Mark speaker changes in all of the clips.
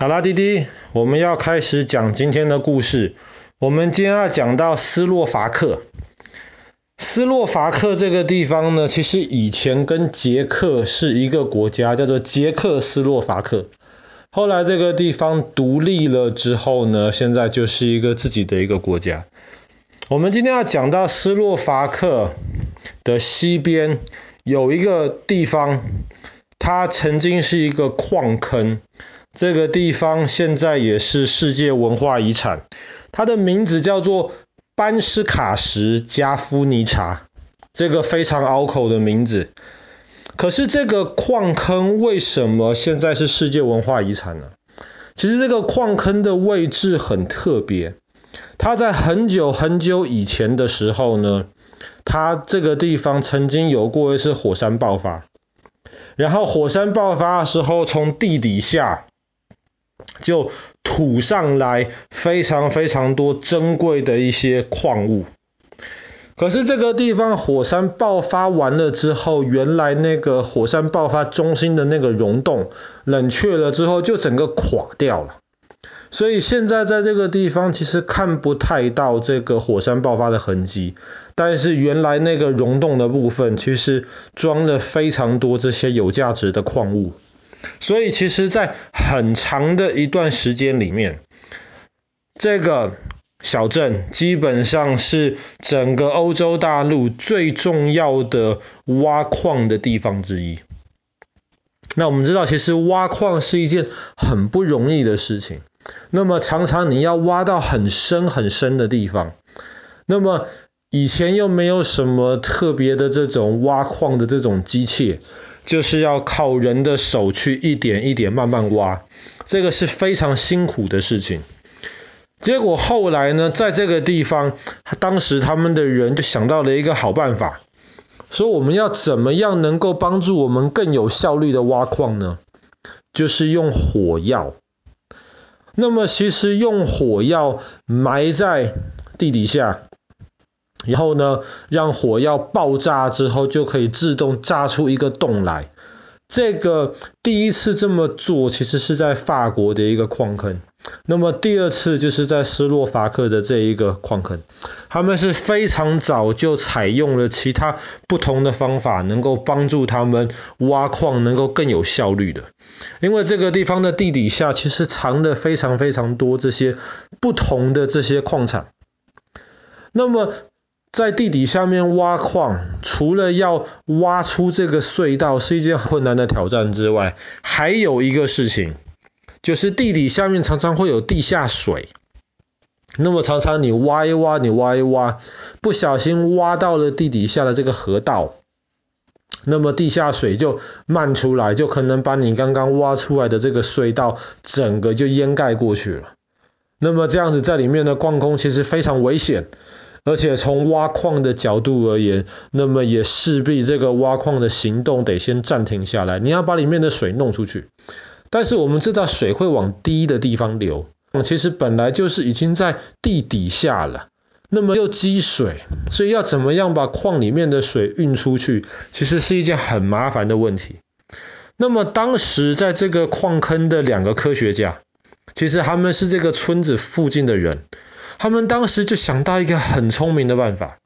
Speaker 1: 好啦，滴滴，我们要开始讲今天的故事。我们今天要讲到斯洛伐克。斯洛伐克这个地方呢，其实以前跟捷克是一个国家，叫做捷克斯洛伐克。后来这个地方独立了之后呢，现在就是一个自己的一个国家。我们今天要讲到斯洛伐克的西边有一个地方，它曾经是一个矿坑。这个地方现在也是世界文化遗产，它的名字叫做班斯卡什加夫尼察，这个非常拗口的名字。可是这个矿坑为什么现在是世界文化遗产呢？其实这个矿坑的位置很特别，它在很久很久以前的时候呢，它这个地方曾经有过一次火山爆发，然后火山爆发的时候从地底下。就吐上来非常非常多珍贵的一些矿物，可是这个地方火山爆发完了之后，原来那个火山爆发中心的那个溶洞冷却了之后，就整个垮掉了。所以现在在这个地方其实看不太到这个火山爆发的痕迹，但是原来那个溶洞的部分其实装了非常多这些有价值的矿物。所以其实，在很长的一段时间里面，这个小镇基本上是整个欧洲大陆最重要的挖矿的地方之一。那我们知道，其实挖矿是一件很不容易的事情。那么常常你要挖到很深很深的地方，那么以前又没有什么特别的这种挖矿的这种机械。就是要靠人的手去一点一点慢慢挖，这个是非常辛苦的事情。结果后来呢，在这个地方，当时他们的人就想到了一个好办法，说我们要怎么样能够帮助我们更有效率的挖矿呢？就是用火药。那么其实用火药埋在地底下。然后呢，让火药爆炸之后，就可以自动炸出一个洞来。这个第一次这么做，其实是在法国的一个矿坑。那么第二次就是在斯洛伐克的这一个矿坑，他们是非常早就采用了其他不同的方法，能够帮助他们挖矿能够更有效率的。因为这个地方的地底下其实藏了非常非常多这些不同的这些矿产。那么在地底下面挖矿，除了要挖出这个隧道是一件困难的挑战之外，还有一个事情，就是地底下面常常会有地下水。那么常常你挖一挖，你挖一挖，不小心挖到了地底下的这个河道，那么地下水就漫出来，就可能把你刚刚挖出来的这个隧道整个就淹盖过去了。那么这样子在里面的矿工其实非常危险。而且从挖矿的角度而言，那么也势必这个挖矿的行动得先暂停下来。你要把里面的水弄出去，但是我们知道水会往低的地方流，其实本来就是已经在地底下了，那么又积水，所以要怎么样把矿里面的水运出去，其实是一件很麻烦的问题。那么当时在这个矿坑的两个科学家，其实他们是这个村子附近的人。他们当时就想到一个很聪明的办法，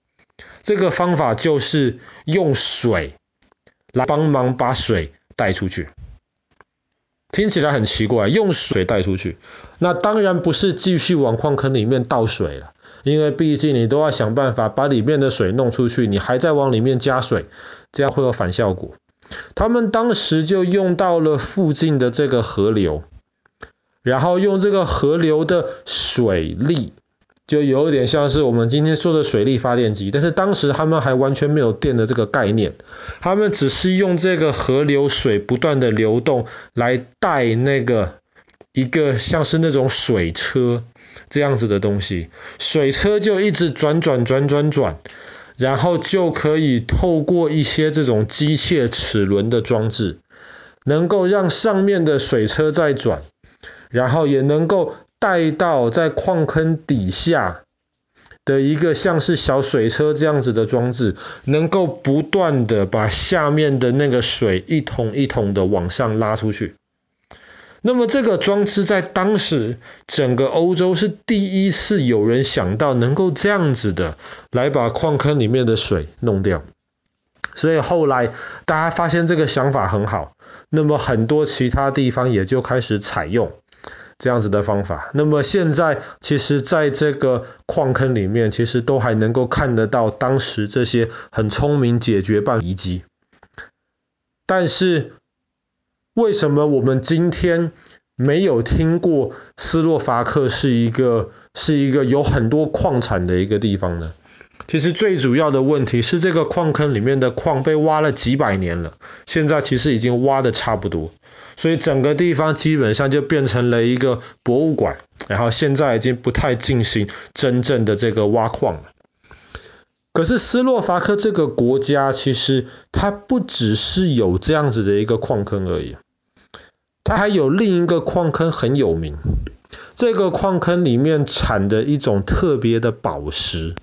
Speaker 1: 这个方法就是用水来帮忙把水带出去。听起来很奇怪，用水带出去，那当然不是继续往矿坑里面倒水了，因为毕竟你都要想办法把里面的水弄出去，你还在往里面加水，这样会有反效果。他们当时就用到了附近的这个河流，然后用这个河流的水力。就有点像是我们今天说的水力发电机，但是当时他们还完全没有电的这个概念，他们只是用这个河流水不断的流动来带那个一个像是那种水车这样子的东西，水车就一直转转转转转，然后就可以透过一些这种机械齿轮的装置，能够让上面的水车在转，然后也能够。带到在矿坑底下的一个像是小水车这样子的装置，能够不断的把下面的那个水一桶一桶的往上拉出去。那么这个装置在当时整个欧洲是第一次有人想到能够这样子的来把矿坑里面的水弄掉，所以后来大家发现这个想法很好，那么很多其他地方也就开始采用这样子的方法。那么现在其实在这个矿坑里面，其实都还能够看得到当时这些很聪明解决办法遗迹，但是。为什么我们今天没有听过斯洛伐克是一个是一个有很多矿产的一个地方呢？其实最主要的问题是这个矿坑里面的矿被挖了几百年了，现在其实已经挖的差不多，所以整个地方基本上就变成了一个博物馆，然后现在已经不太进行真正的这个挖矿了。可是斯洛伐克这个国家其实它不只是有这样子的一个矿坑而已。它还有另一个矿坑很有名，这个矿坑里面产的一种特别的宝石，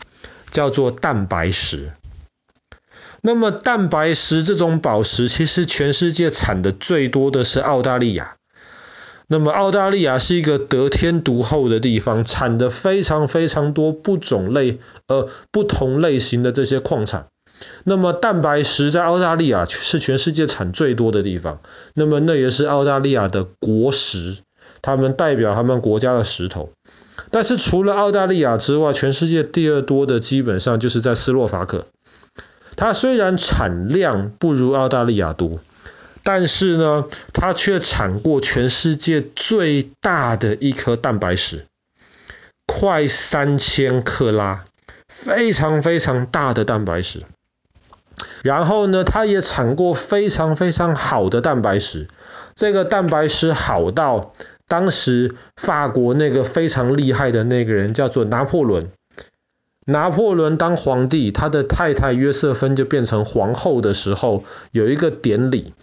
Speaker 1: 叫做蛋白石。那么蛋白石这种宝石，其实全世界产的最多的是澳大利亚。那么澳大利亚是一个得天独厚的地方，产的非常非常多不种类呃不同类型的这些矿产。那么蛋白石在澳大利亚是全世界产最多的地方，那么那也是澳大利亚的国石，他们代表他们国家的石头。但是除了澳大利亚之外，全世界第二多的基本上就是在斯洛伐克。它虽然产量不如澳大利亚多，但是呢，它却产过全世界最大的一颗蛋白石，快三千克拉，非常非常大的蛋白石。然后呢，它也产过非常非常好的蛋白石。这个蛋白石好到当时法国那个非常厉害的那个人叫做拿破仑。拿破仑当皇帝，他的太太约瑟芬就变成皇后的时候，有一个典礼。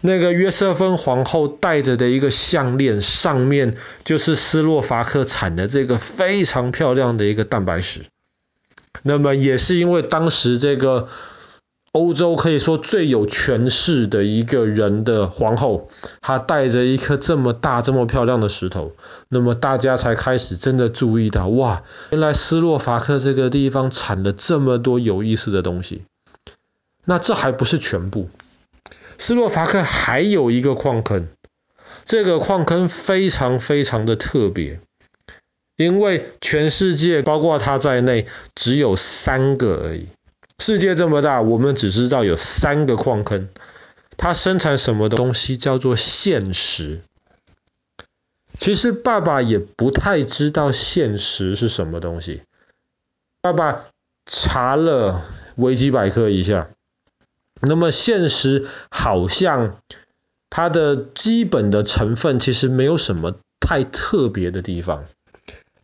Speaker 1: 那个约瑟芬皇后戴着的一个项链，上面就是斯洛伐克产的这个非常漂亮的一个蛋白石。那么也是因为当时这个。欧洲可以说最有权势的一个人的皇后，她带着一颗这么大、这么漂亮的石头，那么大家才开始真的注意到，哇，原来斯洛伐克这个地方产了这么多有意思的东西。那这还不是全部，斯洛伐克还有一个矿坑，这个矿坑非常非常的特别，因为全世界包括它在内只有三个而已。世界这么大，我们只知道有三个矿坑，它生产什么东西叫做现实。其实爸爸也不太知道现实是什么东西。爸爸查了维基百科一下，那么现实好像它的基本的成分其实没有什么太特别的地方。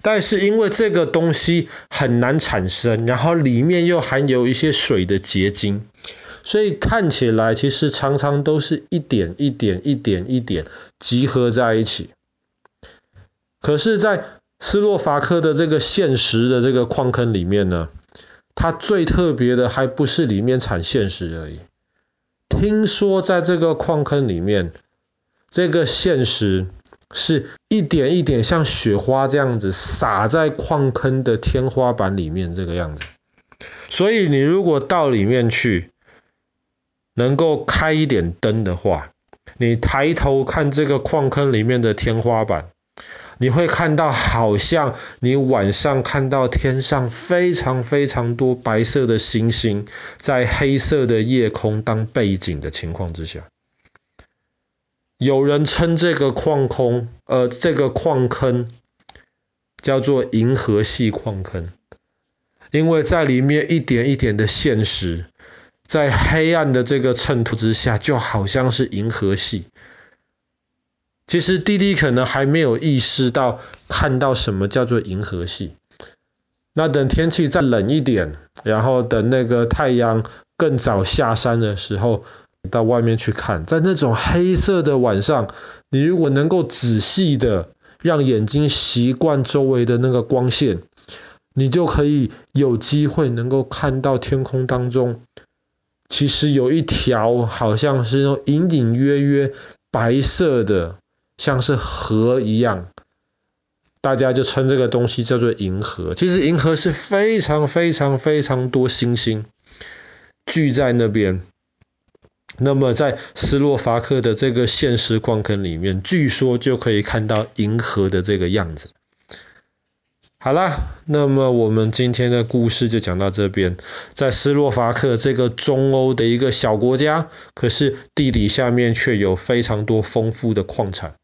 Speaker 1: 但是因为这个东西很难产生，然后里面又含有一些水的结晶，所以看起来其实常常都是一点一点一点一点集合在一起。可是，在斯洛伐克的这个现实的这个矿坑里面呢，它最特别的还不是里面产现实而已。听说在这个矿坑里面，这个现实。是一点一点像雪花这样子洒在矿坑的天花板里面，这个样子。所以你如果到里面去，能够开一点灯的话，你抬头看这个矿坑里面的天花板，你会看到好像你晚上看到天上非常非常多白色的星星，在黑色的夜空当背景的情况之下。有人称这个矿坑，呃，这个矿坑叫做银河系矿坑，因为在里面一点一点的现实，在黑暗的这个衬托之下，就好像是银河系。其实弟弟可能还没有意识到看到什么叫做银河系。那等天气再冷一点，然后等那个太阳更早下山的时候。到外面去看，在那种黑色的晚上，你如果能够仔细的让眼睛习惯周围的那个光线，你就可以有机会能够看到天空当中，其实有一条好像是那种隐隐约约白色的像是河一样，大家就称这个东西叫做银河。其实银河是非常非常非常多星星聚在那边。那么在斯洛伐克的这个现实矿坑里面，据说就可以看到银河的这个样子。好啦，那么我们今天的故事就讲到这边。在斯洛伐克这个中欧的一个小国家，可是地理下面却有非常多丰富的矿产。